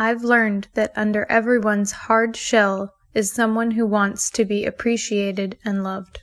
I've learned that under everyone's hard shell is someone who wants to be appreciated and loved.